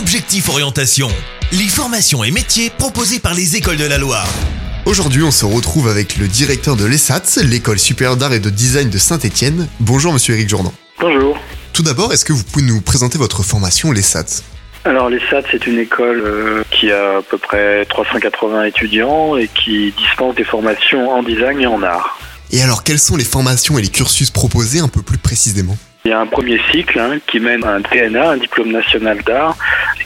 Objectif Orientation, les formations et métiers proposés par les écoles de la Loire. Aujourd'hui, on se retrouve avec le directeur de l'ESAT, l'école supérieure d'art et de design de Saint-Étienne. Bonjour monsieur Eric Jourdan. Bonjour. Tout d'abord, est-ce que vous pouvez nous présenter votre formation l'ESAT Alors l'ESAT, c'est une école euh, qui a à peu près 380 étudiants et qui dispense des formations en design et en art. Et alors, quelles sont les formations et les cursus proposés un peu plus précisément? Il y a un premier cycle hein, qui mène à un DNA, un diplôme national d'art,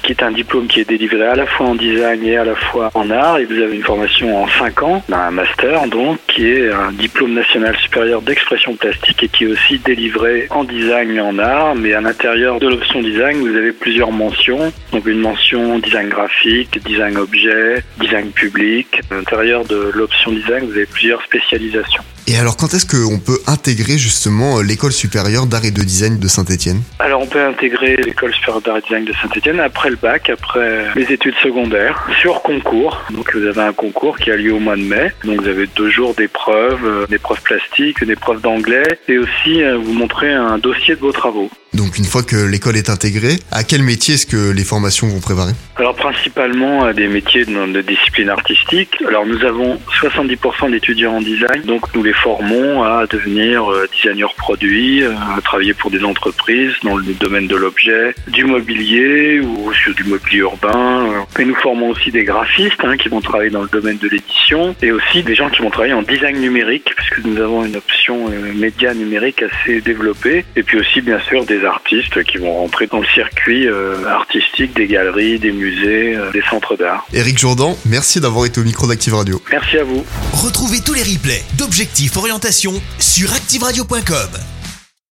qui est un diplôme qui est délivré à la fois en design et à la fois en art. Et vous avez une formation en 5 ans, un master donc, qui est un diplôme national supérieur d'expression plastique et qui est aussi délivré en design et en art. Mais à l'intérieur de l'option design, vous avez plusieurs mentions. Donc une mention design graphique, design objet, design public. À l'intérieur de l'option design, vous avez plusieurs spécialisations. Et alors, quand est-ce qu'on peut intégrer justement euh, l'école supérieure d'art et de design de Saint-Étienne? Alors on peut intégrer l'école supérieure d'art et design de Saint-Etienne après le bac, après les études secondaires, sur concours. Donc vous avez un concours qui a lieu au mois de mai. Donc vous avez deux jours d'épreuves, euh, d'épreuves plastiques, d'épreuves d'anglais et aussi euh, vous montrez un dossier de vos travaux. Donc, une fois que l'école est intégrée, à quel métier est-ce que les formations vont préparer? Alors principalement à des métiers de, de discipline artistique. Alors nous avons 70% d'étudiants en design, donc nous les formons à devenir euh, designers produits, euh, à travailler pour des entreprises dans le domaine de l'objet, du mobilier ou sur du mobilier urbain. euh. Et nous formons aussi des graphistes hein, qui vont travailler dans le domaine de l'édition et aussi des gens qui vont travailler en design numérique puisque nous avons une option euh, média numérique assez développée et puis aussi bien sûr des artistes qui vont rentrer dans le circuit euh, artistique des galeries, des musées, euh, des centres d'art. Eric Jourdan, merci d'avoir été au micro d'Active Radio. Merci à vous. Retrouvez tous les replays Orientation sur activeradio.com.